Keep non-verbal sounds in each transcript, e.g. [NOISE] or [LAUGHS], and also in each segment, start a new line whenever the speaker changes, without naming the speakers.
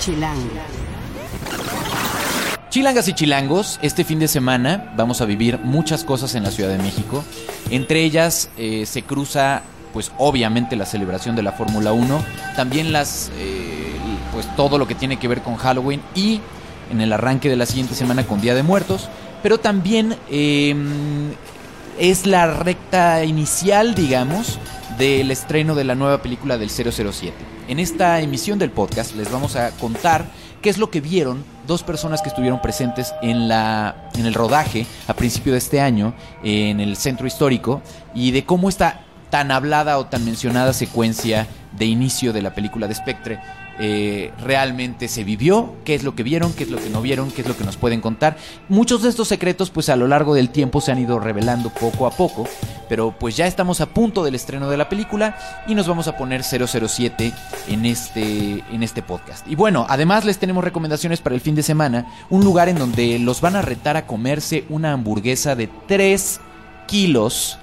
Chilango.
Chilangas y chilangos, este fin de semana vamos a vivir muchas cosas en la Ciudad de México. Entre ellas eh, se cruza, pues obviamente la celebración de la Fórmula 1, también las, eh, pues todo lo que tiene que ver con Halloween y en el arranque de la siguiente semana con Día de Muertos, pero también eh, es la recta inicial, digamos, del estreno de la nueva película del 007. En esta emisión del podcast les vamos a contar qué es lo que vieron dos personas que estuvieron presentes en, la, en el rodaje a principio de este año en el centro histórico y de cómo esta tan hablada o tan mencionada secuencia de inicio de la película de Spectre eh, realmente se vivió, qué es lo que vieron, qué es lo que no vieron, qué es lo que nos pueden contar. Muchos de estos secretos pues a lo largo del tiempo se han ido revelando poco a poco, pero pues ya estamos a punto del estreno de la película y nos vamos a poner 007 en este, en este podcast. Y bueno, además les tenemos recomendaciones para el fin de semana, un lugar en donde los van a retar a comerse una hamburguesa de 3 kilos.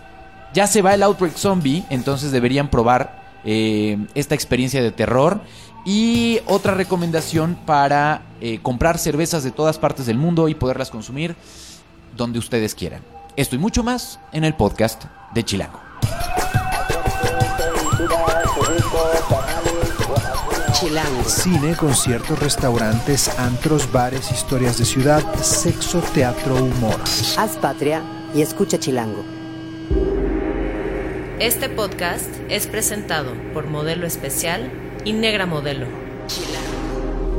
Ya se va el Outbreak Zombie, entonces deberían probar eh, esta experiencia de terror. Y otra recomendación para eh, comprar cervezas de todas partes del mundo y poderlas consumir donde ustedes quieran. Esto y mucho más en el podcast de Chilango.
Chilango.
Cine, conciertos, restaurantes, antros, bares, historias de ciudad, sexo, teatro, humor.
Haz patria y escucha Chilango.
Este podcast es presentado por Modelo Especial y Negra Modelo.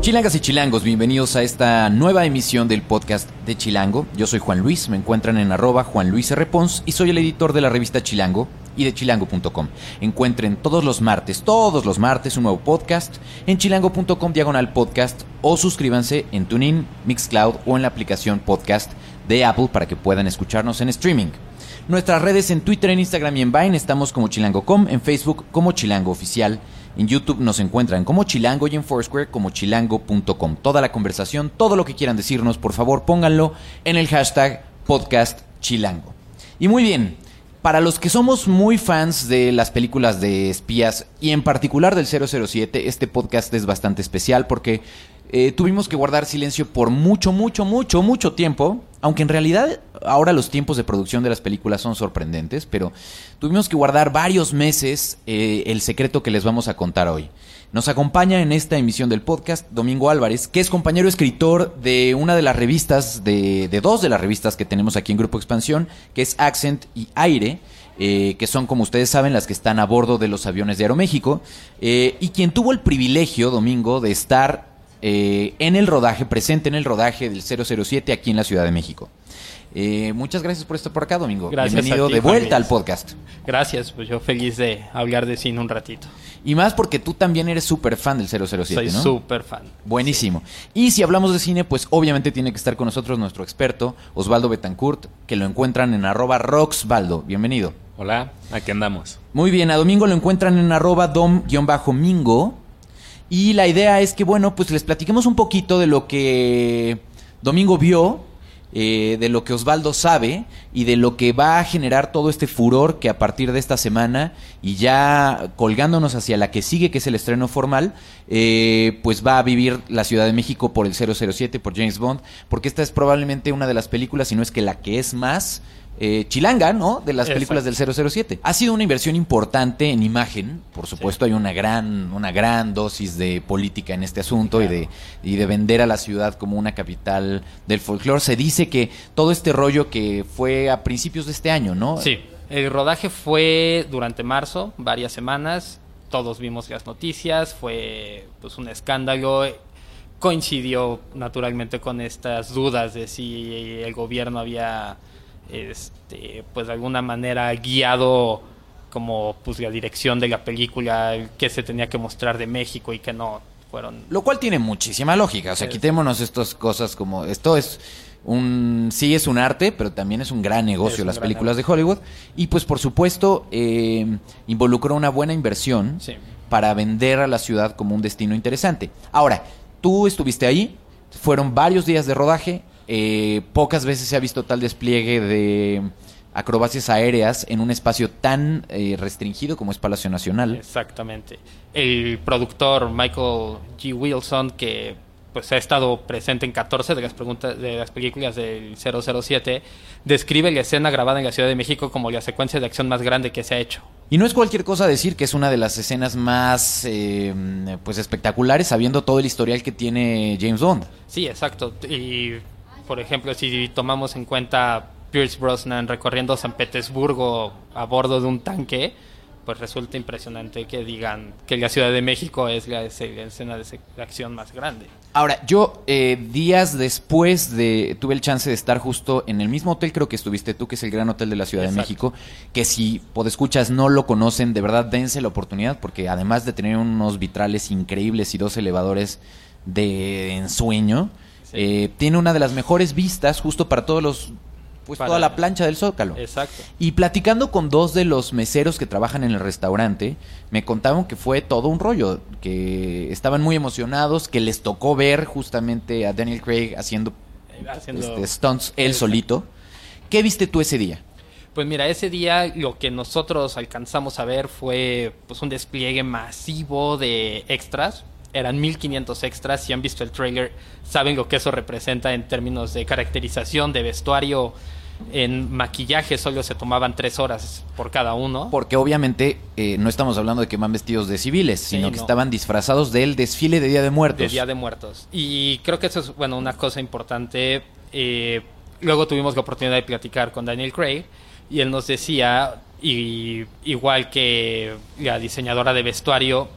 Chilangas y chilangos, bienvenidos a esta nueva emisión del podcast de Chilango. Yo soy Juan Luis, me encuentran en arroba Juan Luis R. Pons y soy el editor de la revista Chilango y de chilango.com. Encuentren todos los martes, todos los martes un nuevo podcast en chilango.com diagonal podcast o suscríbanse en TuneIn, Mixcloud o en la aplicación podcast de Apple para que puedan escucharnos en streaming. Nuestras redes en Twitter, en Instagram y en Vine estamos como chilango.com, en Facebook como chilango oficial. En YouTube nos encuentran como Chilango y en Foursquare como chilango.com. Toda la conversación, todo lo que quieran decirnos, por favor pónganlo en el hashtag podcast chilango. Y muy bien, para los que somos muy fans de las películas de espías y en particular del 007, este podcast es bastante especial porque eh, tuvimos que guardar silencio por mucho, mucho, mucho, mucho tiempo. Aunque en realidad ahora los tiempos de producción de las películas son sorprendentes, pero tuvimos que guardar varios meses eh, el secreto que les vamos a contar hoy. Nos acompaña en esta emisión del podcast Domingo Álvarez, que es compañero escritor de una de las revistas, de, de dos de las revistas que tenemos aquí en Grupo Expansión, que es Accent y Aire. eh, que son, como ustedes saben, las que están a bordo de los aviones de Aeroméxico, y quien tuvo el privilegio, Domingo, de estar eh, en el rodaje, presente en el rodaje del 007 aquí en la Ciudad de México. Eh, muchas gracias por estar por acá, Domingo.
Gracias
Bienvenido
a ti,
de vuelta al podcast.
Gracias, pues yo feliz de hablar de cine un ratito.
Y más porque tú también eres súper fan del 007,
Soy
¿no?
súper fan.
Buenísimo. Y si hablamos de cine, pues obviamente tiene que estar con nosotros nuestro experto, Osvaldo Betancourt, que lo encuentran en arroba roxvaldo. Bienvenido.
Hola, aquí andamos.
Muy bien, a Domingo lo encuentran en arroba dom-mingo. Y la idea es que, bueno, pues les platiquemos un poquito de lo que Domingo vio, eh, de lo que Osvaldo sabe y de lo que va a generar todo este furor que a partir de esta semana y ya colgándonos hacia la que sigue, que es el estreno formal, eh, pues va a vivir la Ciudad de México por el 007, por James Bond, porque esta es probablemente una de las películas, si no es que la que es más eh, chilanga, ¿no? De las películas del 007. Ha sido una inversión importante en imagen, por supuesto hay una gran, una gran dosis de política en este asunto y, de, y de vender a la ciudad como una capital del folclore. Se dice que todo este rollo que fue a principios de este año, ¿no?
Sí, el rodaje fue durante marzo, varias semanas. Todos vimos las noticias, fue pues un escándalo. Coincidió naturalmente con estas dudas de si el gobierno había este pues de alguna manera guiado como pues la dirección de la película, que se tenía que mostrar de México y que no fueron
Lo cual tiene muchísima lógica. O sea,
Es-
quitémonos estas cosas como. Esto es un. Sí, es un arte, pero también es un gran negocio
un
las
gran
películas de Hollywood. Y pues, por supuesto, eh, involucró una buena inversión
Sí.
para vender a la ciudad como un destino interesante. Ahora, tú estuviste ahí, fueron varios días de rodaje. Eh, pocas veces se ha visto tal despliegue de acrobacias aéreas en un espacio tan eh, restringido como es Palacio Nacional.
Exactamente. El productor Michael G. Wilson, que pues ha estado presente en 14 de las, preguntas, de las películas del 007, describe la escena grabada en la Ciudad de México como la secuencia de acción más grande que se ha hecho.
Y no es cualquier cosa decir que es una de las escenas más eh, pues espectaculares, sabiendo todo el historial que tiene James Bond.
Sí, exacto. Y, por ejemplo, si tomamos en cuenta Pierce Brosnan recorriendo San Petersburgo a bordo de un tanque, pues resulta impresionante que digan que la Ciudad de México es la, escena de, acción más grande.
Ahora, yo eh, días después de tuve el chance de estar justo en el mismo hotel, creo que estuviste tú, que es el Gran Hotel de la Ciudad de México, que si escuchas no lo conocen, de verdad dense la oportunidad, porque además de tener unos vitrales increíbles y dos elevadores de ensueño, eh, tiene una de las mejores vistas justo para todos los pues toda la plancha del Zócalo.
Exacto.
Y platicando con dos de los meseros que trabajan en el restaurante, me contaron que fue todo un rollo, que estaban muy emocionados, que les tocó ver justamente a Daniel Craig haciendo, este, stunts él solito. ¿Qué viste tú ese día?
Pues mira, ese día lo que nosotros alcanzamos a ver fue pues un despliegue masivo de extras. Eran 1500 extras, si han visto el trailer saben lo que eso representa en términos de caracterización, de vestuario, en maquillaje solo se tomaban tres horas por cada uno.
Porque obviamente eh, no estamos hablando de que van vestidos de civiles, sino que estaban disfrazados del desfile de Día de Muertos.
De Día de Muertos. Y creo que eso es, bueno, una cosa importante. Eh, luego tuvimos la oportunidad de platicar con Daniel Craig y él nos decía, y, igual que la diseñadora de vestuario,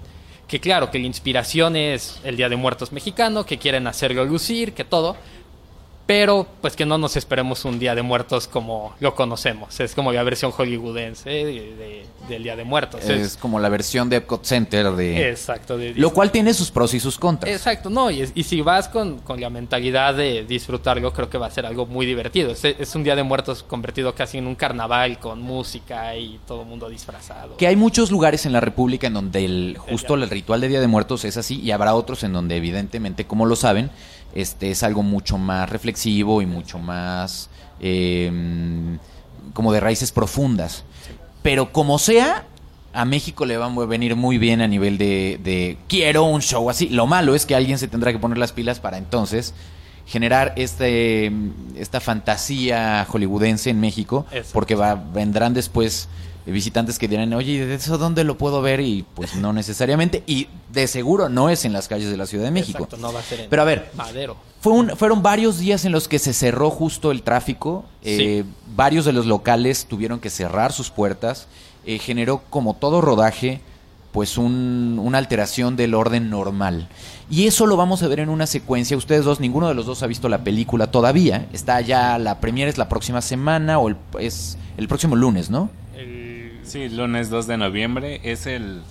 que claro, que la inspiración es el Día de Muertos mexicano, que quieren hacerlo lucir, que todo, pero pues que no nos esperemos un Día de Muertos como lo conocemos. Es como la versión hollywoodense del Día de Muertos.
Es, como la versión de Epcot Center de...
Exacto.
lo cual tiene sus pros y sus contras.
Exacto, no, y, y si vas con, con, la mentalidad de disfrutarlo, creo que va a ser algo muy divertido. Es, es, un Día de Muertos convertido casi en un carnaval con música y todo el mundo disfrazado.
Que hay muchos lugares en la República en donde el, justo el ritual de Día de Muertos es así y habrá otros en donde evidentemente, como lo saben, este es algo mucho más reflexivo y mucho más em, como de raíces profundas. Pero como sea, a México le va a venir muy bien a nivel de, quiero un show así. Lo malo es que alguien se tendrá que poner las pilas para entonces generar este esta fantasía hollywoodense en México, porque va, vendrán después visitantes que dirán, oye, ¿de eso dónde lo puedo ver? Y pues no necesariamente. Y de seguro no es en las calles de la Ciudad de México.
no va a ser en
Pero a ver,
Madero.
Fue un, fueron varios días en los que se cerró justo el tráfico. Eh, varios de los locales tuvieron que cerrar sus puertas. Eh, generó, como todo rodaje, pues un, una alteración del orden normal. Y eso lo vamos a ver en una secuencia. Ustedes dos, ninguno de los dos ha visto la película todavía. Está ya, la premiere es la próxima semana o es el próximo lunes, ¿no?
Sí, lunes 2 de noviembre es el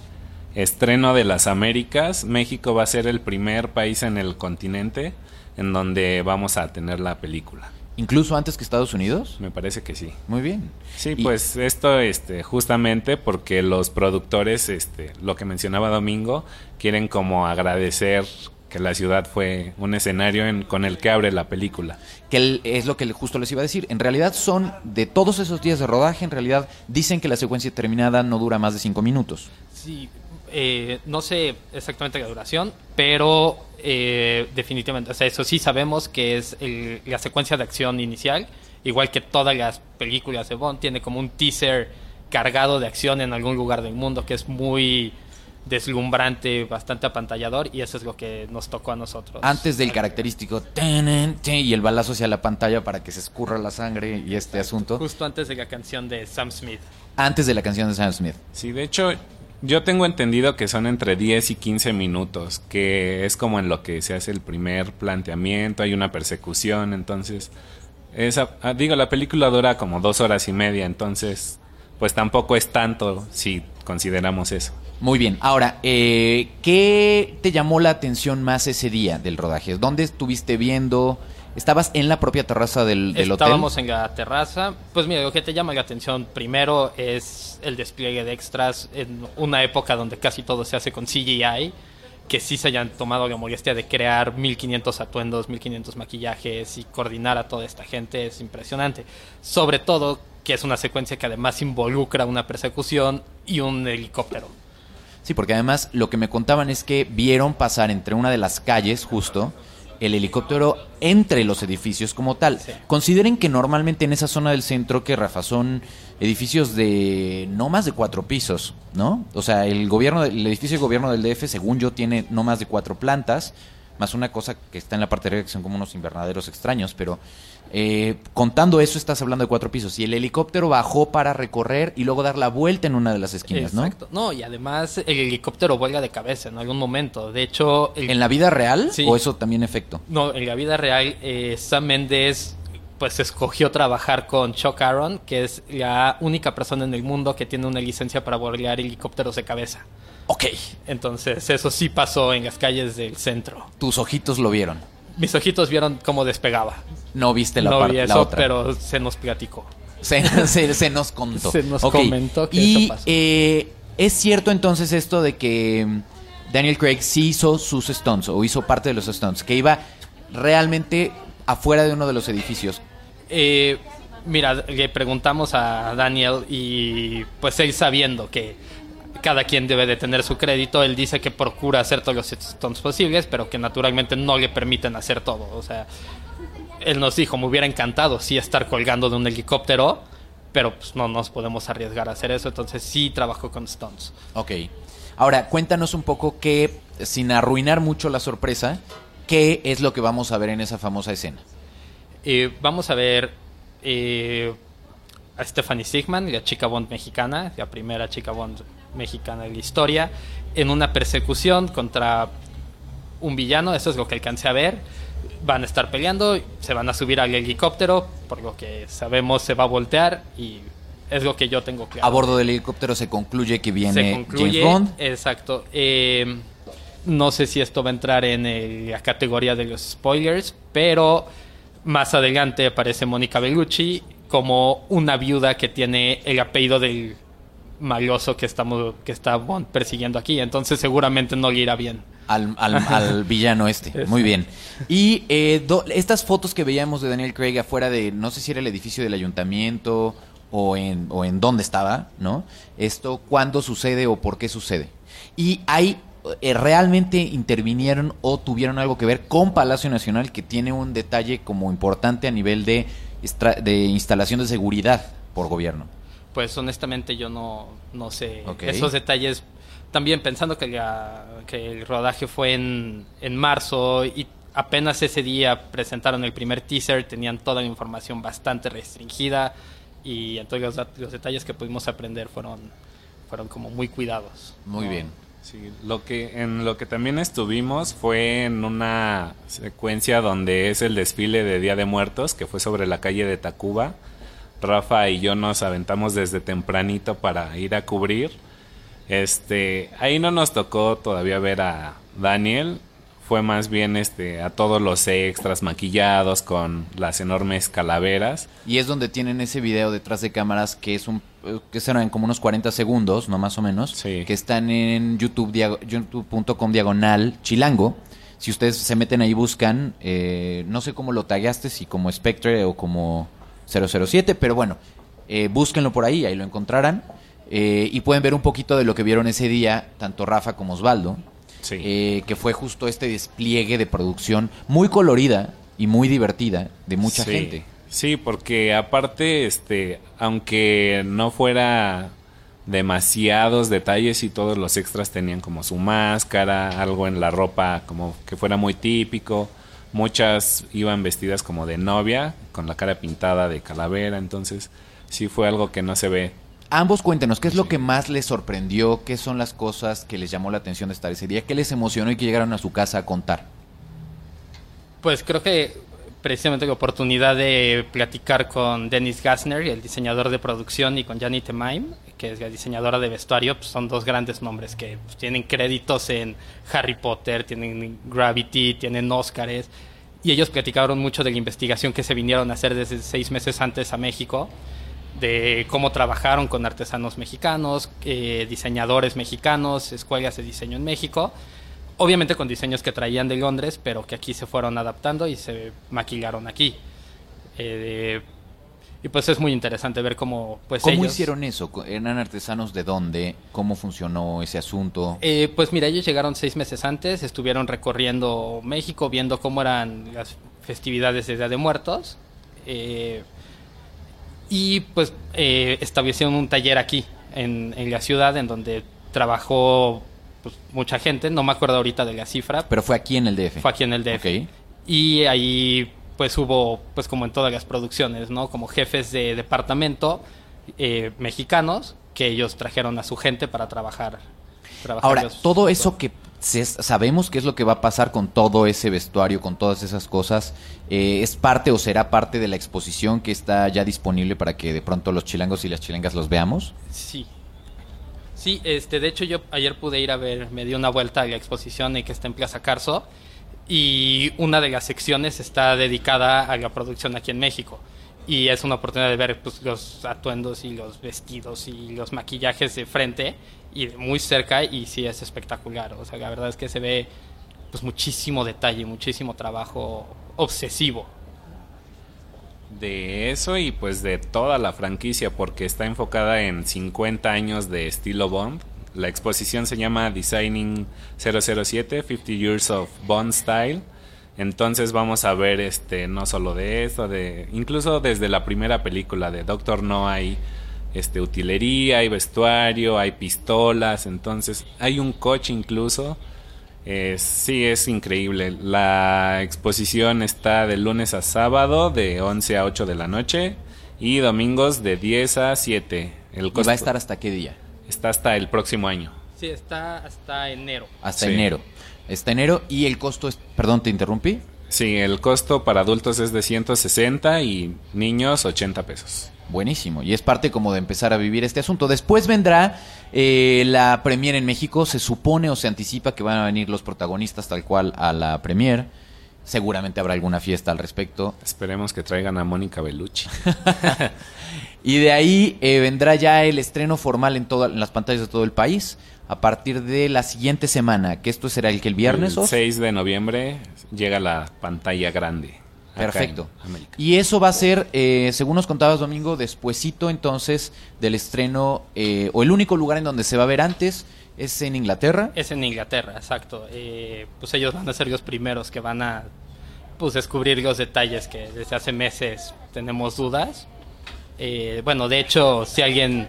estreno de las Américas. México va a ser el primer país en el continente en donde vamos a tener la película.
¿Incluso antes que Estados Unidos?
Me parece que sí.
Muy bien.
Sí, pues esto este, justamente porque los productores, este, lo que mencionaba Domingo, quieren como agradecer que la ciudad fue un escenario con el que abre la película.
Que es lo que justo les iba a decir. En realidad son, de todos esos días de rodaje, en realidad dicen que la secuencia terminada no dura más de cinco minutos.
Sí, eh, no sé exactamente la duración, pero eh, definitivamente, o sea, eso sí sabemos que es la secuencia de acción inicial, igual que todas las películas de Bond, tiene como un teaser cargado de acción en algún lugar del mundo que es muy deslumbrante, bastante apantallador y eso es lo que nos tocó a nosotros.
Antes del característico y el balazo hacia la pantalla para que se escurra la sangre y este asunto.
Justo antes de la canción de Sam Smith.
Antes de la canción de Sam Smith.
Sí, de hecho yo tengo entendido que son entre 10 y 15 minutos, que es como en lo que se hace el primer planteamiento, hay una persecución, entonces esa, ah, digo, la película dura como dos horas y media, entonces pues tampoco es tanto si consideramos eso.
Muy bien. Ahora, eh, ¿qué te llamó la atención más ese día del rodaje? ¿Dónde estuviste viendo? ¿Estabas en la propia terraza del,
del
hotel?
Estábamos en la terraza. Pues mira, lo que te llama la atención primero es el despliegue de extras en una época donde casi todo se hace con CGI. Que sí se hayan tomado la molestia de crear 1500 atuendos, 1500 maquillajes y coordinar a toda esta gente es impresionante. Sobre todo que es una secuencia que además involucra una persecución y un helicóptero.
Sí, porque además lo que me contaban es que vieron pasar entre una de las calles justo el helicóptero entre los edificios como tal.
Sí.
Consideren que normalmente en esa zona del centro que Rafa son edificios de no más de cuatro pisos, ¿no? O sea, el gobierno, el edificio de gobierno del DF, según yo, tiene no más de cuatro plantas, más una cosa que está en la parte de arriba que son como unos invernaderos extraños, pero eh, contando eso estás hablando de cuatro pisos y el helicóptero bajó para recorrer y luego dar la vuelta en una de las esquinas, ¿no?
Exacto. No, y además el helicóptero vuelve de cabeza en algún momento. De hecho, el-
¿En la vida real
Sí.
o eso también efecto?
No, en la vida real, eh, Sam Mendes pues escogió trabajar con Chuck Aaron, que es la única persona en el mundo que tiene una licencia para volar helicópteros de cabeza.
Ok,
Entonces, eso sí pasó en las calles del centro.
tus ojitos lo vieron.
Mis ojitos vieron cómo despegaba.
No viste la,
no vi
la
eso,
otra.
pero se nos platicó.
Se, [LAUGHS] se- se nos contó.
Se nos comentó que
y,
eso pasó.
eh, es cierto entonces esto de que mm, Daniel Craig sí hizo sus stunts o hizo parte de los stunts, que iba realmente afuera de uno de los edificios.
Eh, mira, le preguntamos a Daniel y pues él sabiendo que cada quien debe de tener su crédito, él dice que procura hacer todos los stunts posibles, pero que naturalmente no le permiten hacer todo. O sea, él nos dijo, me hubiera encantado sí estar colgando de un helicóptero, pero pues no nos podemos arriesgar a hacer eso, entonces sí trabajo con stunts.
Ok. Ahora, cuéntanos un poco que, sin arruinar mucho la sorpresa, qué es lo que vamos a ver en esa famosa escena.
Eh, vamos a ver eh, a Stephanie Sigman, la chica Bond mexicana, la primera chica Bond mexicana de la historia, en una persecución contra un villano, eso es lo que alcancé a ver. Van a estar peleando, se van a subir al helicóptero, por lo que sabemos se va a voltear y es lo que yo tengo claro.
A bordo del helicóptero se concluye que viene
se concluye,
James Bond.
exacto. Eh, no sé si esto va a entrar en el- la categoría de los spoilers, pero más adelante aparece Mónica Bellucci como una viuda que tiene el apellido del maloso que estamos que está Bond persiguiendo aquí, entonces seguramente no le irá bien.
Al, al- al [LAUGHS] villano este. Muy bien. Y eh, do- estas fotos que veíamos de Daniel Craig afuera de, no sé si era el edificio del ayuntamiento o en, o en dónde estaba, ¿no? Esto, ¿cuándo sucede o por qué sucede? Y hay, eh, realmente intervinieron o tuvieron algo que ver con Palacio Nacional, que tiene un detalle como importante a nivel de, de instalación de seguridad por gobierno.
Pues honestamente yo no, no sé esos detalles. También pensando que, la- que el rodaje fue en, en marzo y apenas ese día presentaron el primer teaser, tenían toda la información bastante restringida y entonces los, los detalles que pudimos aprender fueron, fueron como muy cuidados.
Muy
No.
bien.
Sí, lo que en lo que también estuvimos fue en una secuencia donde es el desfile de Día de Muertos, que fue sobre la calle de Tacuba. Rafa y yo nos aventamos desde tempranito para ir a cubrir. Este, ahí no nos tocó todavía ver a Daniel, fue más bien este a todos los extras maquillados con las enormes calaveras.
Y es donde tienen ese video detrás de cámaras que es un que serán como unos 40 segundos, no más o menos,
Sí.
que están en YouTube youtube.com diagonal chilango. Si ustedes se meten ahí y buscan, eh, no sé cómo lo tagueaste, si como Spectre o como 007, pero bueno, eh, búsquenlo por ahí, ahí lo encontrarán. eh, y pueden ver un poquito de lo que vieron ese día, tanto Rafa como Osvaldo,
Sí.
eh, que fue justo este despliegue de producción muy colorida y muy divertida de mucha
Sí,
gente.
Sí, porque aparte, este, aunque no fuera demasiados detalles y todos los extras tenían como su máscara, algo en la ropa como que fuera muy típico. Muchas iban vestidas como de novia, con la cara pintada de calavera, entonces sí fue algo que no se ve.
Ambos cuéntenos, ¿qué es lo que más les sorprendió? ¿Qué son las cosas que les llamó la atención de estar ese día? ¿Qué les emocionó y que llegaron a su casa a contar?
Pues creo que precisamente la oportunidad de platicar con Dennis Gassner, el diseñador de producción, y con Janet Emaim, que es la diseñadora de vestuario, pues son dos grandes nombres que pues, tienen créditos en Harry Potter, tienen Gravity, tienen Oscars, y ellos platicaron mucho de la investigación que se vinieron a hacer desde seis meses antes a México, de cómo trabajaron con artesanos mexicanos, eh, diseñadores mexicanos, escuelas de diseño en México, obviamente con diseños que traían de Londres, pero que aquí se fueron adaptando y se maquillaron aquí. Eh, Y pues es muy interesante ver cómo pues
¿Cómo
ellos-
hicieron eso? ¿Eran artesanos de dónde? ¿Cómo funcionó ese asunto?
Eh, pues mira, ellos llegaron seis meses antes, estuvieron recorriendo México, viendo cómo eran las festividades de Día de Muertos. eh, y pues eh, establecieron un taller aquí, en, en la ciudad, en donde trabajó pues, mucha gente. No me acuerdo ahorita de la cifra,
Pero fue aquí en el DF.
fue aquí en el DF. Y ahí pues hubo, pues como en todas las producciones, ¿no? Como jefes de departamento eh, mexicanos que ellos trajeron a su gente para trabajar. trabajar
Ahora,
los-
todo eso que se- sabemos qué es lo que va a pasar con todo ese vestuario, con todas esas cosas, eh, ¿es parte o será parte de la exposición que está ya disponible para que de pronto los chilangos y las chilangas los veamos?
Sí. Sí, este, de hecho yo ayer pude ir a ver, me di una vuelta a la exposición en que está en Plaza Carso y una de las secciones está dedicada a la producción aquí en México y es una oportunidad de ver pues, los atuendos y los vestidos y los maquillajes de frente y de muy cerca y sí es espectacular, o sea, la verdad es que se ve pues muchísimo detalle, muchísimo trabajo obsesivo.
De eso y pues de toda la franquicia porque está enfocada en 50 años de estilo Bond. La exposición se llama Designing 007, 50 Years of Bond Style. Entonces vamos a ver este no solo de esto, de incluso desde la primera película de Doctor No hay este utilería, hay vestuario, hay pistolas, entonces hay un coche incluso. Eh, sí, es increíble. La exposición está de lunes a sábado de 11 a 8 de la noche y domingos de 10 a 7. El
¿Y va a estar hasta qué día?
está hasta el próximo año.
Sí, está hasta enero.
Hasta
Sí.
enero. Hasta enero y el costo es... Perdón, te interrumpí.
Sí, el costo para adultos es de 160 y niños 80 pesos.
Buenísimo. Y es parte como de empezar a vivir este asunto. Después vendrá eh, la premier en México. Se supone o se anticipa que van a venir los protagonistas tal cual a la premier. Seguramente habrá alguna fiesta al respecto.
Esperemos que traigan a Mónica Bellucci. [LAUGHS]
Y de ahí eh, vendrá ya el estreno formal en, todas en las pantallas de todo el país a partir de la siguiente semana. Que esto será el que el viernes.
El
Os?
6 de noviembre llega la pantalla grande.
Perfecto. Y eso va a ser, eh, según nos contabas Domingo, despuesito entonces del estreno, eh, o el único lugar en donde se va a ver antes es en Inglaterra.
Es en Inglaterra, exacto. Eh, pues ellos van a ser los primeros que van a pues descubrir los detalles que desde hace meses tenemos dudas. Eh, bueno, de hecho, si a alguien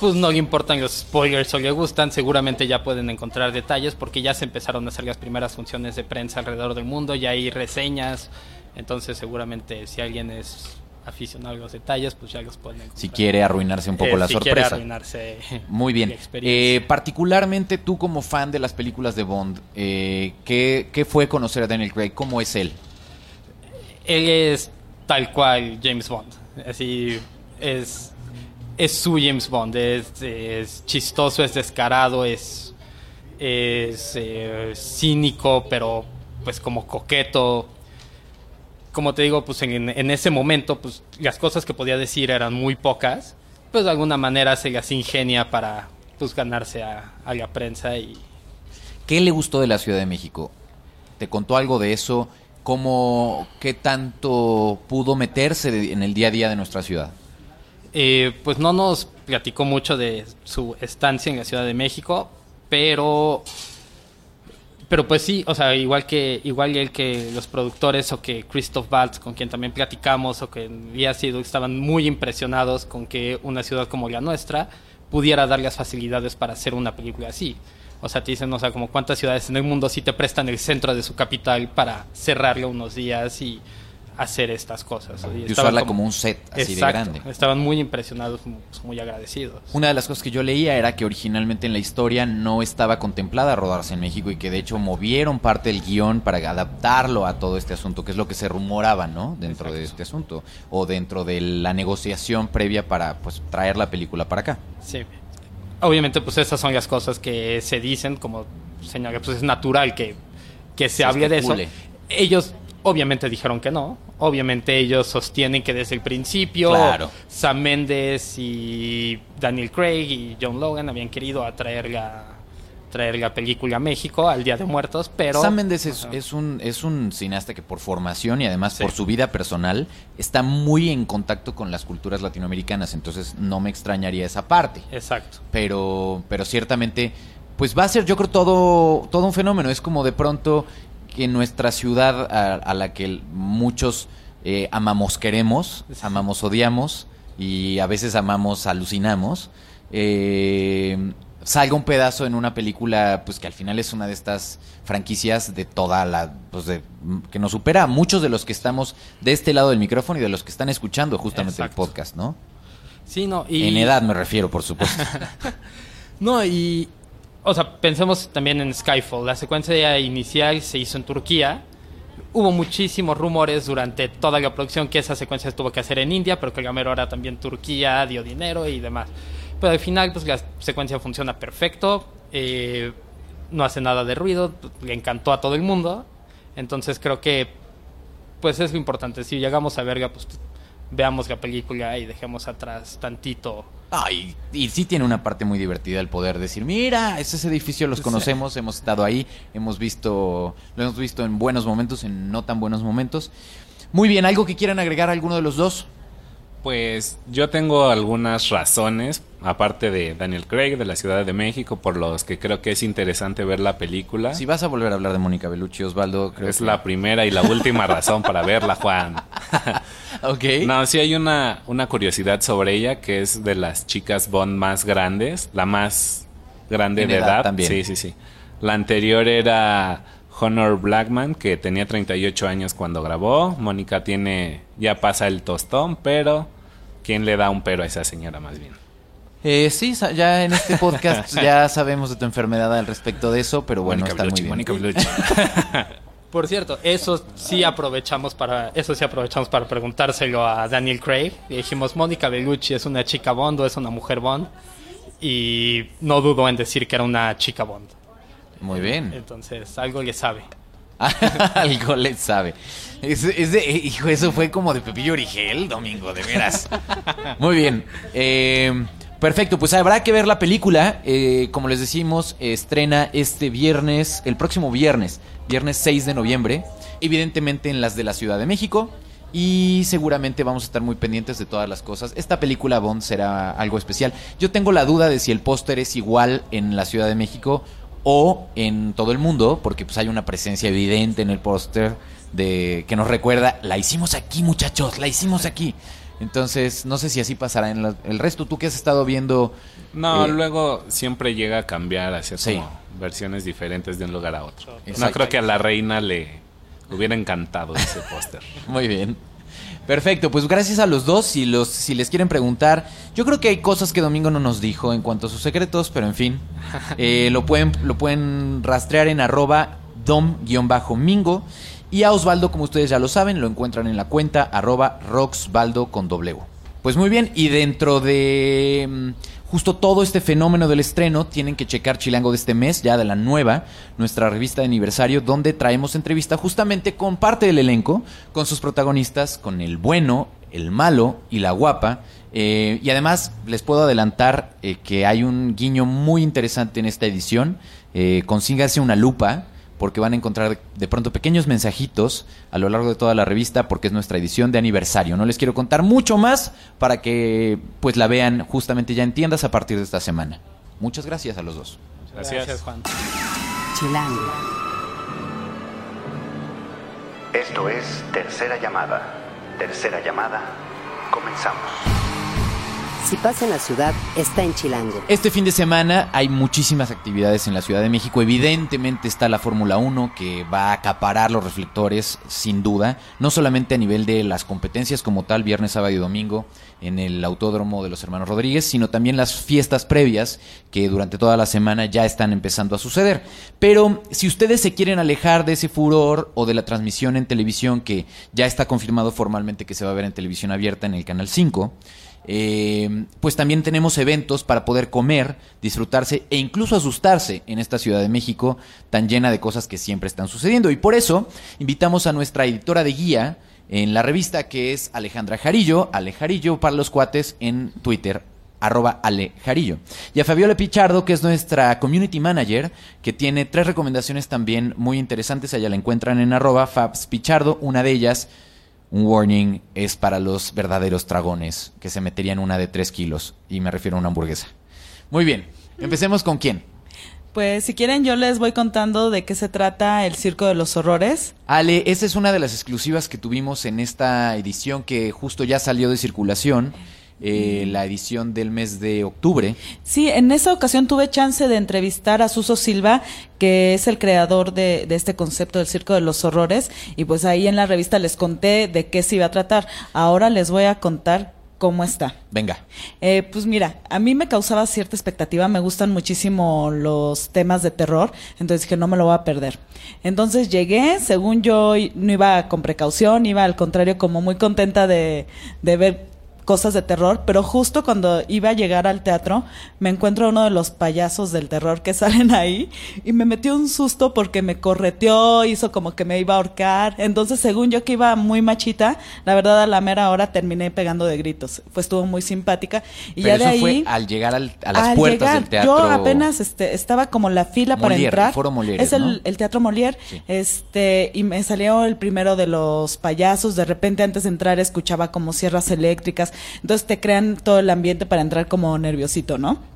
pues no le importan los spoilers o le gustan, seguramente ya pueden encontrar detalles porque ya se empezaron a hacer las primeras funciones de prensa alrededor del mundo, ya hay reseñas, entonces seguramente si alguien es aficionado a los detalles, pues ya los pueden encontrar.
Si quiere arruinarse un poco
Eh,
la
si quiere
sorpresa.
arruinarse [LAUGHS]
Muy bien. [LAUGHS] Eh, particularmente tú como fan de las películas de Bond, eh, ¿qué, qué fue conocer a Daniel Craig? ¿Cómo es él?
él es tal cual James Bond. Así es, es su James Bond. Es, es chistoso, es descarado, es, es eh, cínico, pero pues como coqueto. Como te digo, pues en, en ese momento, pues las cosas que podía decir eran muy pocas. Pues de alguna manera se las ingenia para pues ganarse a, a la prensa y
¿Qué le gustó de la Ciudad de México? ¿Te contó algo de eso? ¿Cómo, qué tanto pudo meterse en el día a día de nuestra ciudad?
Eh, pues no nos platicó mucho de su estancia en la Ciudad de México, pero pero pues sí, o sea, igual que igual él que los productores o que Christoph Waltz, con quien también platicamos, o que había sido, estaban muy impresionados con que una ciudad como la nuestra pudiera dar las facilidades para hacer una película así. O sea, te dicen, o sea, como cuántas ciudades en el mundo sí te prestan el centro de su capital para cerrarlo unos días y hacer estas cosas.
Y usarla como un set así
Exacto,
de grande.
Estaban muy impresionados, pues, muy agradecidos.
Una de las cosas que yo leía era que originalmente en la historia no estaba contemplada rodarse en México y que de hecho movieron parte del guion para adaptarlo a todo este asunto, que es lo que se rumoraba, ¿no? Dentro de este asunto o dentro de la negociación previa para pues traer la película para acá.
Sí. Obviamente, pues esas son las cosas que se dicen, como señala, pues es natural que, que se,
Se
hable de eso. Ellos obviamente dijeron que no. Obviamente ellos sostienen que desde el principio
Claro.
Sam Mendes y Daniel Craig y John Logan habían querido atraer la, traer la película a México al Día de Muertos, pero...
Sam Mendes es, es un, es un cineasta que por formación y además
Sí.
por su vida personal está muy en contacto con las culturas latinoamericanas, entonces no me extrañaría esa parte.
Exacto.
Pero, pero ciertamente, pues va a ser yo creo todo, todo un fenómeno. Es como de pronto que nuestra ciudad a, a la que muchos eh, amamos, queremos, amamos, odiamos y a veces amamos, alucinamos. eh, salga un pedazo en una película pues que al final es una de estas franquicias de toda la pues de, que nos supera a muchos de los que estamos de este lado del micrófono y de los que están escuchando justamente
Exacto.
el podcast, ¿no?
Sí, no, y...
En edad me refiero, por supuesto. [LAUGHS]
No, y... O sea, pensemos también en Skyfall. La secuencia inicial se hizo en Turquía. Hubo muchísimos rumores durante toda la producción que esa secuencia se tuvo que hacer en India, pero que la mera hora también Turquía dio dinero y demás. Pero al final, pues la secuencia funciona perfecto. eh, no hace nada de ruido. Le encantó a todo el mundo. Entonces creo que, pues es lo importante. Si llegamos a verga, pues veamos la película y dejemos atrás tantito
Ay, y sí tiene una parte muy divertida el poder decir, mira, es ese edificio, los conocemos, hemos estado ahí, hemos visto, lo hemos visto en buenos momentos, en no tan buenos momentos. Muy bien, ¿algo que quieran agregar alguno de los dos?
Pues yo tengo algunas razones, aparte de Daniel Craig, de la Ciudad de México, por los que creo que es interesante ver la película.
Si vas a volver a hablar de Mónica Bellucci, Osvaldo, creo
es
que-
la primera y la última razón para verla, Juan. [LAUGHS]
Ok.
No, sí hay una, una curiosidad sobre ella, que es de las chicas Bond más grandes, la más grande
En
de
edad
edad.
también.
Sí, sí, sí. La anterior era Honor Blackman, que tenía 38 años cuando grabó. Mónica tiene, ya pasa el tostón, pero ¿quién le da un pero a esa señora más bien?
Eh, sí, ya en este podcast [LAUGHS] ya sabemos de tu enfermedad al respecto de eso, pero bueno,
Mónica
está muy
Bellucci,
bien.
Mónica Bellucci. [LAUGHS]
Por cierto, eso sí aprovechamos para eso sí aprovechamos para preguntárselo a Daniel Craig. Le dijimos, Mónica Bellucci es una chica Bond o es una mujer Bond. Y no dudo en decir que era una chica Bond.
Muy bien.
Entonces, algo le sabe. [LAUGHS]
Algo le sabe. Es, es de, hijo, eso fue como de Pepillo Origel, Domingo, de veras. Muy bien. Eh, perfecto, pues habrá que ver la película. Eh, como les decimos, estrena este viernes, el próximo viernes, viernes 6 de noviembre. Evidentemente en las de la Ciudad de México. Y seguramente vamos a estar muy pendientes de todas las cosas. Esta película Bond será algo especial. Yo tengo la duda de si el póster es igual en la Ciudad de México o en todo el mundo, porque pues hay una presencia evidente en el póster de que nos recuerda, la hicimos aquí, muchachos, la hicimos aquí. Entonces, no sé si así pasará en la- el resto. Tú que has estado viendo
No,
Eh,
luego siempre llega a cambiar, a hacer
Sí.
como versiones diferentes de un lugar a otro. No creo que a la reina le hubiera encantado ese póster. [LAUGHS]
Muy bien. Perfecto, pues gracias a los dos. Si, los, si les quieren preguntar, yo creo que hay cosas que Domingo no nos dijo en cuanto a sus secretos, pero en fin, [LAUGHS] eh, lo, pueden, lo pueden rastrear en arroba dom-mingo. Y a Osvaldo, como ustedes ya lo saben, lo encuentran en la cuenta arroba roxvaldo con doble U. Pues muy bien, y dentro de mm, justo todo este fenómeno del estreno, tienen que checar Chilango de este mes, ya de la nueva, nuestra revista de aniversario, donde traemos entrevista justamente con parte del elenco, con sus protagonistas, con el bueno, el malo y la guapa. Eh, y además les puedo adelantar eh, que hay un guiño muy interesante en esta edición. Eh, consíganse una lupa porque van a encontrar de pronto pequeños mensajitos a lo largo de toda la revista porque es nuestra edición de aniversario. No les quiero contar mucho más para que pues la vean justamente ya en tiendas a partir de esta semana. Muchas gracias a los dos.
Gracias.
Juan.
Chilango.
Esto es Tercera Llamada. Tercera Llamada. Comenzamos.
Si pasa en la ciudad, está en Chilango.
Este fin de semana hay muchísimas actividades en la Ciudad de México. Evidentemente está la Fórmula 1 que va a acaparar los reflectores sin duda, no solamente a nivel de las competencias como tal, viernes, sábado y domingo en el Autódromo de los Hermanos Rodríguez, sino también las fiestas previas que durante toda la semana ya están empezando a suceder. Pero si ustedes se quieren alejar de ese furor o de la transmisión en televisión que ya está confirmado formalmente que se va a ver en televisión abierta en el Canal 5, eh, pues también tenemos eventos para poder comer, disfrutarse e incluso asustarse en esta Ciudad de México tan llena de cosas que siempre están sucediendo. Y por eso invitamos a nuestra editora de guía en la revista que es Alejandra Jarillo, Alejarillo para los cuates en Twitter. arroba Ale Jarillo. Y a Fabiola Pichardo, que es nuestra community manager, que tiene tres recomendaciones también muy interesantes. Allá la encuentran en arroba Fabs Pichardo. Una de ellas, un warning, es para los verdaderos dragones, que se meterían una de tres kilos. Y me refiero a una hamburguesa. Muy bien, empecemos con quién.
Pues si quieren yo les voy contando de qué se trata el Circo de los Horrores.
Ale, esa es una de las exclusivas que tuvimos en esta edición que justo ya salió de circulación. Eh, la edición del mes de octubre.
Sí, en esa ocasión tuve chance de entrevistar a Suso Silva, que es el creador de, de este concepto del Circo de los Horrores, y pues ahí en la revista les conté de qué se iba a tratar. Ahora les voy a contar cómo está.
Venga.
Eh, pues mira, a mí me causaba cierta expectativa, me gustan muchísimo los temas de terror, entonces dije, no me lo voy a perder. Entonces llegué, según yo no iba con precaución, iba al contrario como muy contenta de, de ver cosas de terror, pero justo cuando iba a llegar al teatro, me encuentro a uno de los payasos del terror que [LAUGHS] salen ahí y me metió un susto porque me correteó, hizo como que me iba a ahorcar. Entonces, según yo que iba muy machita, la verdad a la mera hora terminé pegando de gritos. Pues estuvo muy simpática y
Pero
ya de
eso
ahí
fue al llegar al- a las
al
puertas
llegar,
del teatro.
Yo apenas este, estaba como en la fila para entrar.
el Foro Molière,
es el,
¿no?
el Teatro Molière.
Sí.
Este, y me salió el primero de los payasos. De repente, antes de entrar, escuchaba como sierras eléctricas. Entonces te crean todo el ambiente para entrar como nerviosito, ¿no?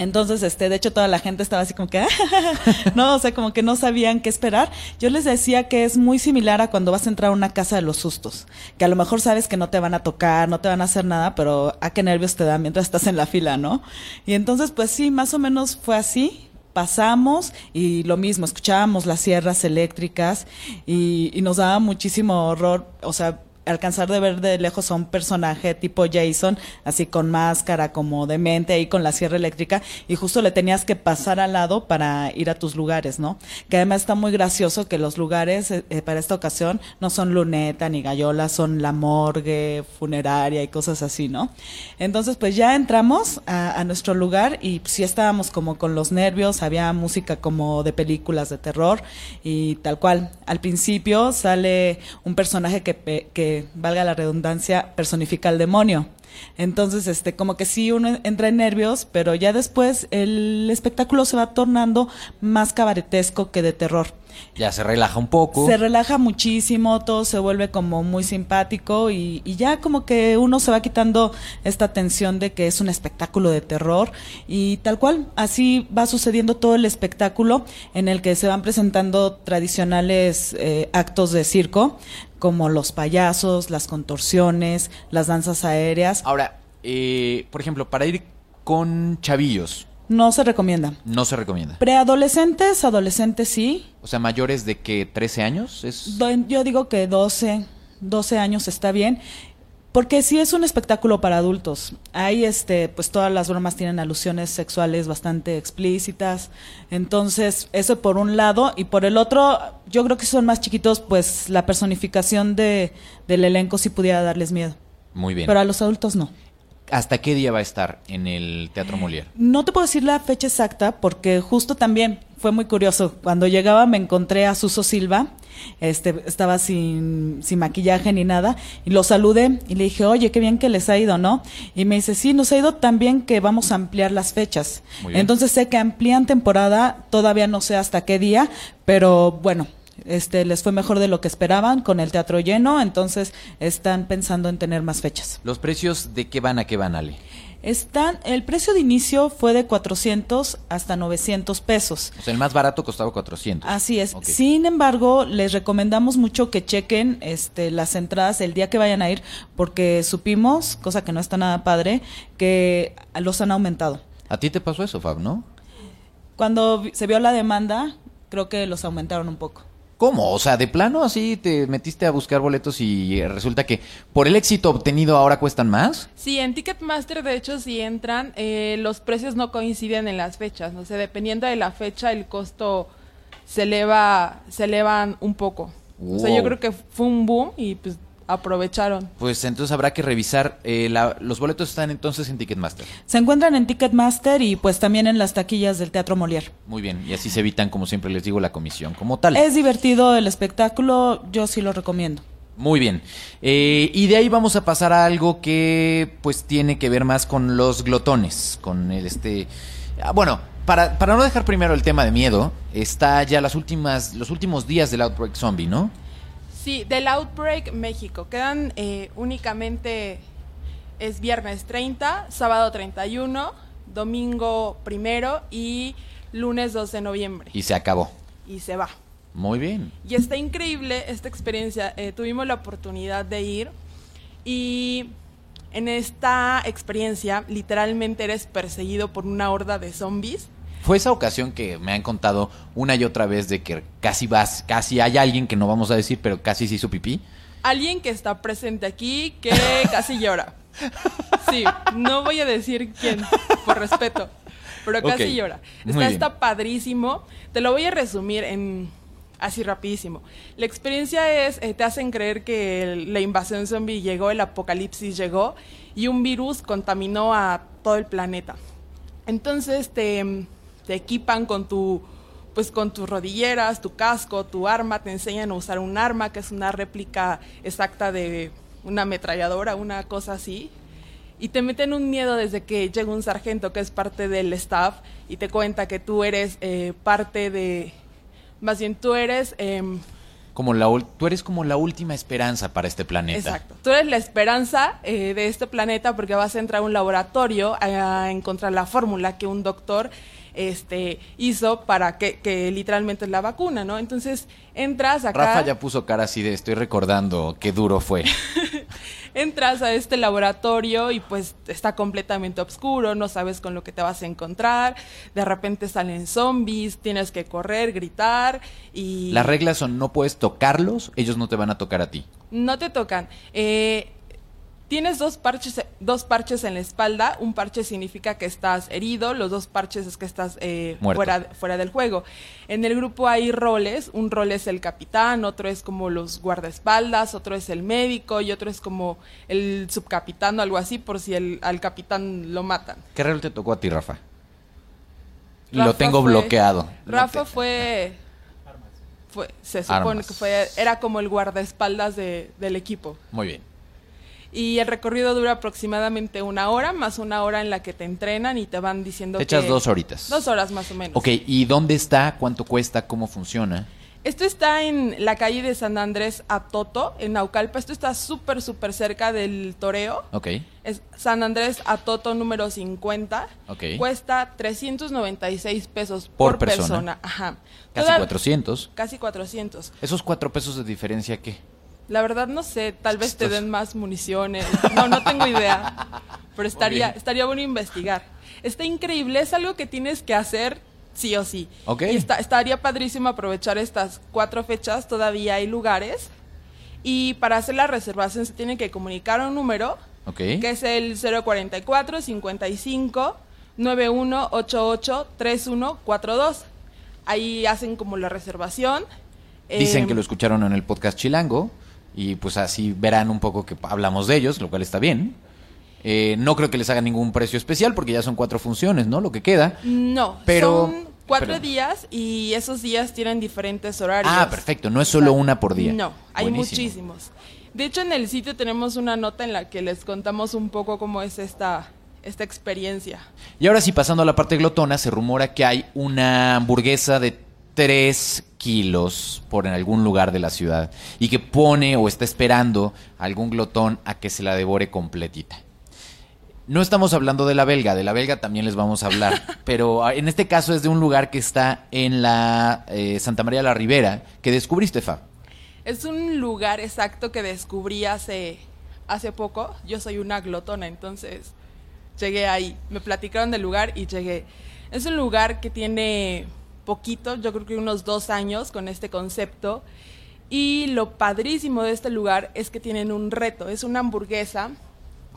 Entonces, este, de hecho, toda la gente estaba así como que, [LAUGHS] no, o sea, como que no sabían qué esperar. Yo les decía que es muy similar a cuando vas a entrar a una casa de los sustos, que a lo mejor sabes que no te van a tocar, no te van a hacer nada, pero a qué nervios te dan mientras estás en la fila, ¿no? Y entonces, pues sí, más o menos fue así. Pasamos y lo mismo, escuchábamos las sierras eléctricas y, y nos daba muchísimo horror, o sea, alcanzar de ver de lejos a un personaje tipo Jason, así con máscara, como de mente, ahí con la sierra eléctrica, y justo le tenías que pasar al lado para ir a tus lugares, ¿no? Que además está muy gracioso que los lugares eh, eh, para esta ocasión no son luneta ni gallola, son la morgue, funeraria y cosas así, ¿no? Entonces, pues ya entramos a, nuestro lugar y sí estábamos como con los nervios, había música como de películas de terror y tal cual. Al principio sale un personaje que, pe- que valga la redundancia, personifica al demonio. Entonces, este, como que sí uno entra en nervios, pero ya después el espectáculo se va tornando más cabaretesco que de terror.
Ya se relaja un poco.
Se relaja muchísimo, todo se vuelve como muy simpático y, y ya como que uno se va quitando esta tensión de que es un espectáculo de terror y tal cual, así va sucediendo todo el espectáculo en el que se van presentando tradicionales eh, actos de circo como los payasos, las contorsiones, las danzas aéreas.
Ahora, eh, por ejemplo, para ir con chavillos,
No se recomienda.
no se recomienda.
Preadolescentes, adolescentes sí,
O sea, mayores de que 13 años es...
Yo digo que 12, 12 años está bien. Porque sí es un espectáculo para adultos. Ahí, este, pues todas las bromas tienen alusiones sexuales bastante explícitas. Entonces, eso por un lado. Y por el otro, yo creo que si son más chiquitos, pues la personificación de, del elenco sí pudiera darles miedo.
Muy bien.
Pero a los adultos no.
¿Hasta qué día va a estar en el Teatro Molière?
No te puedo decir la fecha exacta porque justo también fue muy curioso. Cuando llegaba me encontré a Suso Silva, este, estaba sin, sin maquillaje ni nada, y lo saludé y le dije, oye, qué bien que les ha ido, ¿no? Y me dice, sí, nos ha ido tan bien que vamos a ampliar las fechas. Entonces sé que amplían temporada, todavía no sé hasta qué día, pero bueno. Este, les fue mejor de lo que esperaban con el teatro lleno, entonces están pensando en tener más fechas.
¿Los precios de qué van a qué van, Ale?
Están, el precio de inicio fue de 400 hasta 900 pesos.
O sea, el más barato costaba 400.
Así es. Sin embargo, les recomendamos mucho que chequen este, las entradas el día que vayan a ir, porque supimos, cosa que no está nada padre, que los han aumentado.
A ti te pasó eso, Fab, ¿no?
Cuando se vio la demanda, creo que los aumentaron un poco.
¿Cómo? O sea, de plano así te metiste a buscar boletos y eh, resulta que por el éxito obtenido ahora cuestan más.
Sí, en Ticketmaster, de hecho, si entran, eh, los precios no coinciden en las fechas. O sea, dependiendo de la fecha, el costo se eleva, se elevan un poco. O sea, yo creo que fue un boom y pues aprovecharon.
Pues entonces habrá que revisar. eh, la- los boletos están entonces en Ticketmaster.
Se encuentran en Ticketmaster y pues también en las taquillas del Teatro Molière.
Muy bien. Y así se evitan, como siempre les digo, la comisión como tal.
Es divertido el espectáculo, yo sí lo recomiendo.
Muy bien. Eh, y de ahí vamos a pasar a algo que pues tiene que ver más con los glotones, con el este... ah, Bueno, para, para no dejar primero el tema de miedo, está ya las últimas, los últimos días del Outbreak Zombie, ¿no?
Sí, del Outbreak México. Quedan eh, únicamente, es viernes 30, sábado 31, domingo primero y lunes 2 de noviembre.
Y se acabó.
Y se va.
Muy bien.
Y está increíble esta experiencia. Eh, tuvimos la oportunidad de ir y en esta experiencia literalmente eres perseguido por una horda de zombies.
Fue esa ocasión que me han contado una y otra vez de que casi vas, casi hay alguien que no vamos a decir, pero casi se hizo pipí.
Alguien que está presente aquí que casi llora. Sí, no voy a decir quién, por respeto, pero casi llora. Está, está padrísimo. Te lo voy a resumir en así rapidísimo. La experiencia es, eh, te hacen creer que el- la invasión zombie llegó, el apocalipsis llegó y un virus contaminó a todo el planeta. Entonces te, te equipan con tu pues con tus rodilleras, tu casco, tu arma, te enseñan a usar un arma que es una réplica exacta de una ametralladora, una cosa así. Y te meten un miedo desde que llega un sargento que es parte del staff y te cuenta que tú eres eh, parte de... Más bien, tú eres... em,
Como la, tú eres como la última esperanza para este planeta.
Exacto. Tú eres la esperanza eh, de este planeta porque vas a entrar a un laboratorio a, a encontrar la fórmula que un doctor este, hizo para que, que literalmente es la vacuna, ¿no? Entonces entras acá,
Rafa ya puso cara así de estoy recordando qué duro fue. [LAUGHS]
entras a este laboratorio y pues está completamente oscuro, no sabes con lo que te vas a encontrar, de repente salen zombies, tienes que correr, gritar y...
Las reglas son no puedes tocarlos, ellos no te van a tocar a ti.
No te tocan. Eh, tienes dos parches, dos parches en la espalda. Un parche significa que estás herido, los dos parches es que estás eh, fuera, fuera del juego. En el grupo hay roles. Un rol es el capitán, otro es como los guardaespaldas, otro es el médico y otro es como el subcapitán o algo así por si el, al capitán lo matan.
¿Qué rol te tocó a ti, Rafa?
Rafa
Lo tengo
fue-
bloqueado.
Rafa fue... fue se supone
Armas.
que fue, era como el guardaespaldas de, del equipo.
Muy bien.
Y el recorrido dura aproximadamente una hora, más una hora en la que te entrenan y te van diciendo
Te echas
que-
dos horitas.
Dos horas más o menos.
Ok, ¿y dónde está? ¿Cuánto cuesta? ¿Cómo funciona?
Esto está en la calle de San Andrés Atoto, en Naucalpa. Esto está súper, súper cerca del toreo.
Ok.
Es San Andrés Atoto número 50.
Ok.
Cuesta 396 pesos
Por
por,
persona.
persona. Ajá.
Casi
Toda-
400.
Casi 400.
¿Esos cuatro pesos de diferencia qué?
La verdad no sé, tal vez te den más municiones. No, no tengo idea. Pero estaría, estaría bueno investigar. Está increíble, es algo que tienes que hacer sí o sí.
Ok.
Y está- estaría padrísimo aprovechar estas cuatro fechas, todavía hay lugares. Y para hacer la reservación se tiene que comunicar un número,
Ok.
que es el 044 55 9188 3142. Ahí hacen como la reservación.
Dicen
Em,
que lo escucharon en el podcast Chilango y pues así verán un poco que hablamos de ellos, lo cual está bien. Eh, no creo que les haga ningún precio especial porque ya son cuatro funciones, ¿no? Lo que queda.
No,
Pero-
son cuatro
pero-
días y esos días tienen diferentes horarios.
Ah, perfecto, no es solo una por día.
No, hay
Buenísimo.
muchísimos. De hecho, en el sitio tenemos una nota en la que les contamos un poco cómo es esta, esta experiencia.
Y ahora sí, pasando a la parte glotona, se rumora que hay una hamburguesa de 3 kilos por en algún lugar de la ciudad y que pone o está esperando a algún glotón a que se la devore completita. No estamos hablando de la belga, de la belga también les vamos a hablar, [LAUGHS] pero ah, en este caso es de un lugar que está en la eh, Santa María la Ribera, que descubriste, Fa.
Es un lugar exacto que descubrí hace, hace poco. Yo soy una glotona, entonces llegué ahí. Me platicaron del lugar y llegué. Es un lugar que tiene poquito, yo creo que unos dos años con este concepto. Y lo padrísimo de este lugar es que tienen un reto. Es una hamburguesa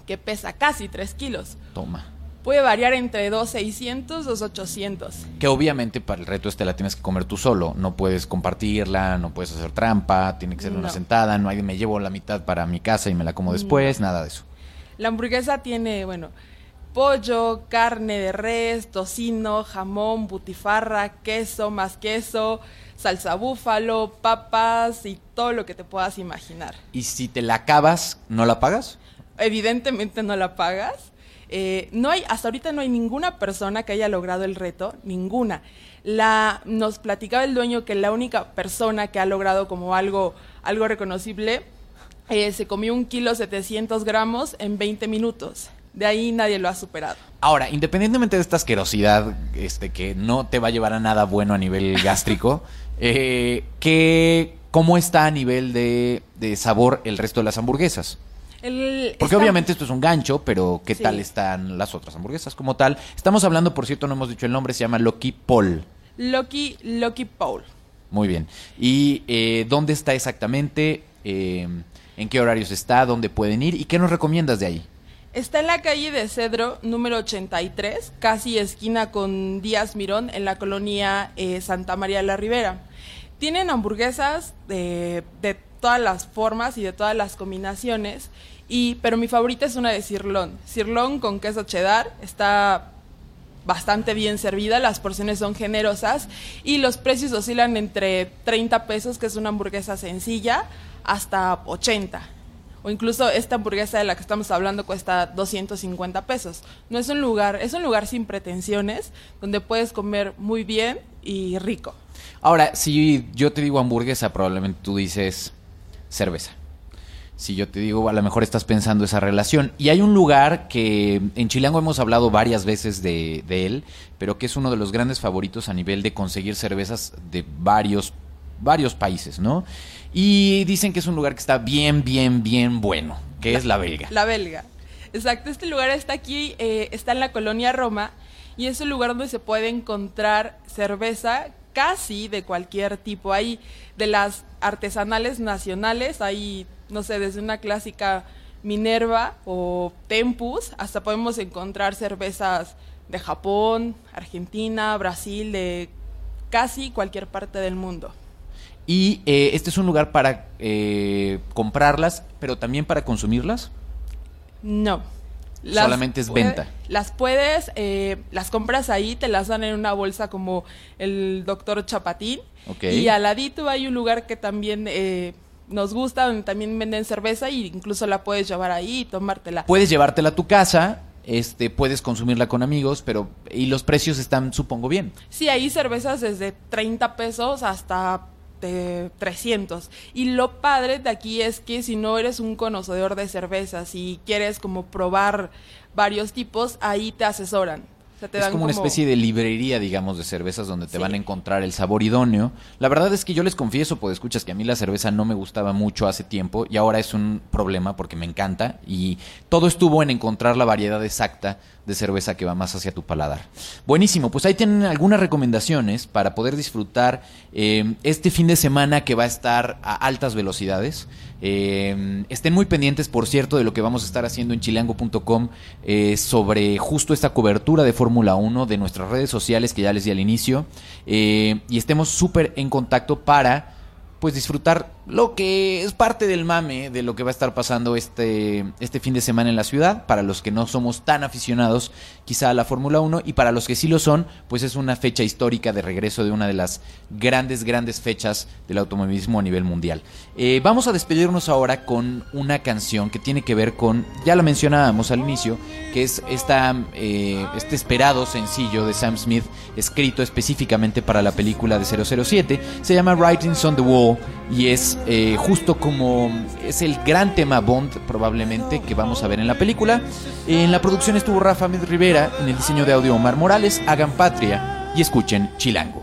que pesa casi 3 kilos.
Toma.
Puede variar entre 2,600 2,800.
Que obviamente para el reto este la tienes que comer tú solo, no puedes compartirla, no puedes hacer trampa, tiene que ser una sentada, no hay me llevo la mitad para mi casa y me la como después, nada de eso.
La hamburguesa tiene, bueno, pollo, carne de res, tocino, jamón, butifarra, queso, más queso, salsa búfalo, papas y todo lo que te puedas imaginar.
Y si te la acabas, ¿no la pagas?
Evidentemente no la pagas. Eh, no hay, hasta ahorita no hay ninguna persona que haya logrado el reto, ninguna. La, nos platicaba el dueño que la única persona que ha logrado como algo, algo reconocible eh, se comió un kilo 700 gramos en 20 minutos. De ahí nadie lo ha superado.
Ahora, independientemente de esta asquerosidad este, que no te va a llevar a nada bueno a nivel [LAUGHS] gástrico, eh, ¿qué, ¿cómo está a nivel de, de sabor el resto de las hamburguesas?
El-
Porque
está-
obviamente esto es un gancho, pero ¿qué
Sí.
tal están las otras hamburguesas como tal? Estamos hablando, por cierto, no hemos dicho el nombre, se llama Loki Paul.
Lucky, Lucky Paul.
Muy bien. ¿Y eh, dónde está exactamente? Eh, ¿En qué horarios está? ¿Dónde pueden ir? ¿Y qué nos recomiendas de ahí?
Está en la calle de Cedro, número 83, casi esquina con Díaz Mirón, en la colonia eh, Santa María de la Ribera. Tienen hamburguesas de, de todas las formas y de todas las combinaciones, y, pero mi favorita es una de cirlón. Cirlón con queso cheddar, está bastante bien servida, las porciones son generosas y los precios oscilan entre 30 pesos, que es una hamburguesa sencilla, hasta 80. O incluso esta hamburguesa de la que estamos hablando cuesta 250 pesos. No es un lugar, es un lugar sin pretensiones, donde puedes comer muy bien y rico.
Ahora, si yo te digo hamburguesa, probablemente tú dices cerveza. Si yo te digo, a lo mejor estás pensando esa relación. Y hay un lugar que en Chilango hemos hablado varias veces de, de él, pero que es uno de los grandes favoritos a nivel de conseguir cervezas de varios, varios países, ¿no? Y dicen que es un lugar que está bien, bien, bien bueno, que es la belga.
La belga. Exacto, este lugar está aquí, eh, está en la colonia Roma y es un lugar donde se puede encontrar cerveza casi de cualquier tipo. Hay de las artesanales nacionales, hay, no sé, desde una clásica Minerva o Tempus, hasta podemos encontrar cervezas de Japón, Argentina, Brasil, de casi cualquier parte del mundo.
Y eh, este es un lugar para eh, comprarlas, pero también para consumirlas.
No.
Solamente es
puede-
venta.
Las puedes, eh, las compras ahí, te las dan en una bolsa como el doctor Chapatín.
Ok.
Y al ladito hay un lugar que también eh, nos gusta, donde también venden cerveza y incluso la puedes llevar ahí y tomártela.
Puedes llevártela a tu casa, este, puedes consumirla con amigos, pero y los precios están, supongo, bien.
Sí, hay cervezas desde 30 pesos hasta de 300. Y lo padre de aquí es que si no eres un conocedor de cervezas y quieres como probar varios tipos, ahí te asesoran. Sea,
es como una especie de librería, digamos, de cervezas donde te
Sí.
van a encontrar el sabor idóneo. La verdad es que yo les confieso, pues escuchas que a mí la cerveza no me gustaba mucho hace tiempo y ahora es un problema porque me encanta y todo estuvo en encontrar la variedad exacta de cerveza que va más hacia tu paladar. Buenísimo, pues ahí tienen algunas recomendaciones para poder disfrutar eh, este fin de semana que va a estar a altas velocidades. Eh, estén muy pendientes, por cierto, de lo que vamos a estar haciendo en chilango.com eh, sobre justo esta cobertura de Fórmula 1 de nuestras redes sociales que ya les di al inicio. Eh, y estemos súper en contacto para pues disfrutar lo que es parte del mame de lo que va a estar pasando este, este fin de semana en la ciudad, para los que no somos tan aficionados quizá a la Fórmula 1 y para los que sí lo son, pues es una fecha histórica de regreso de una de las grandes, grandes fechas del automovilismo a nivel mundial. Eh, vamos a despedirnos ahora con una canción que tiene que ver con, ya la mencionábamos al inicio, que es esta, eh, este esperado sencillo de Sam Smith, escrito específicamente para la película de 007, se llama Writings on the Wall y es eh, justo como es el gran tema Bond probablemente que vamos a ver en la película. En la producción estuvo Rafa Rivera, en el diseño de audio Omar Morales, hagan patria y escuchen Chilango.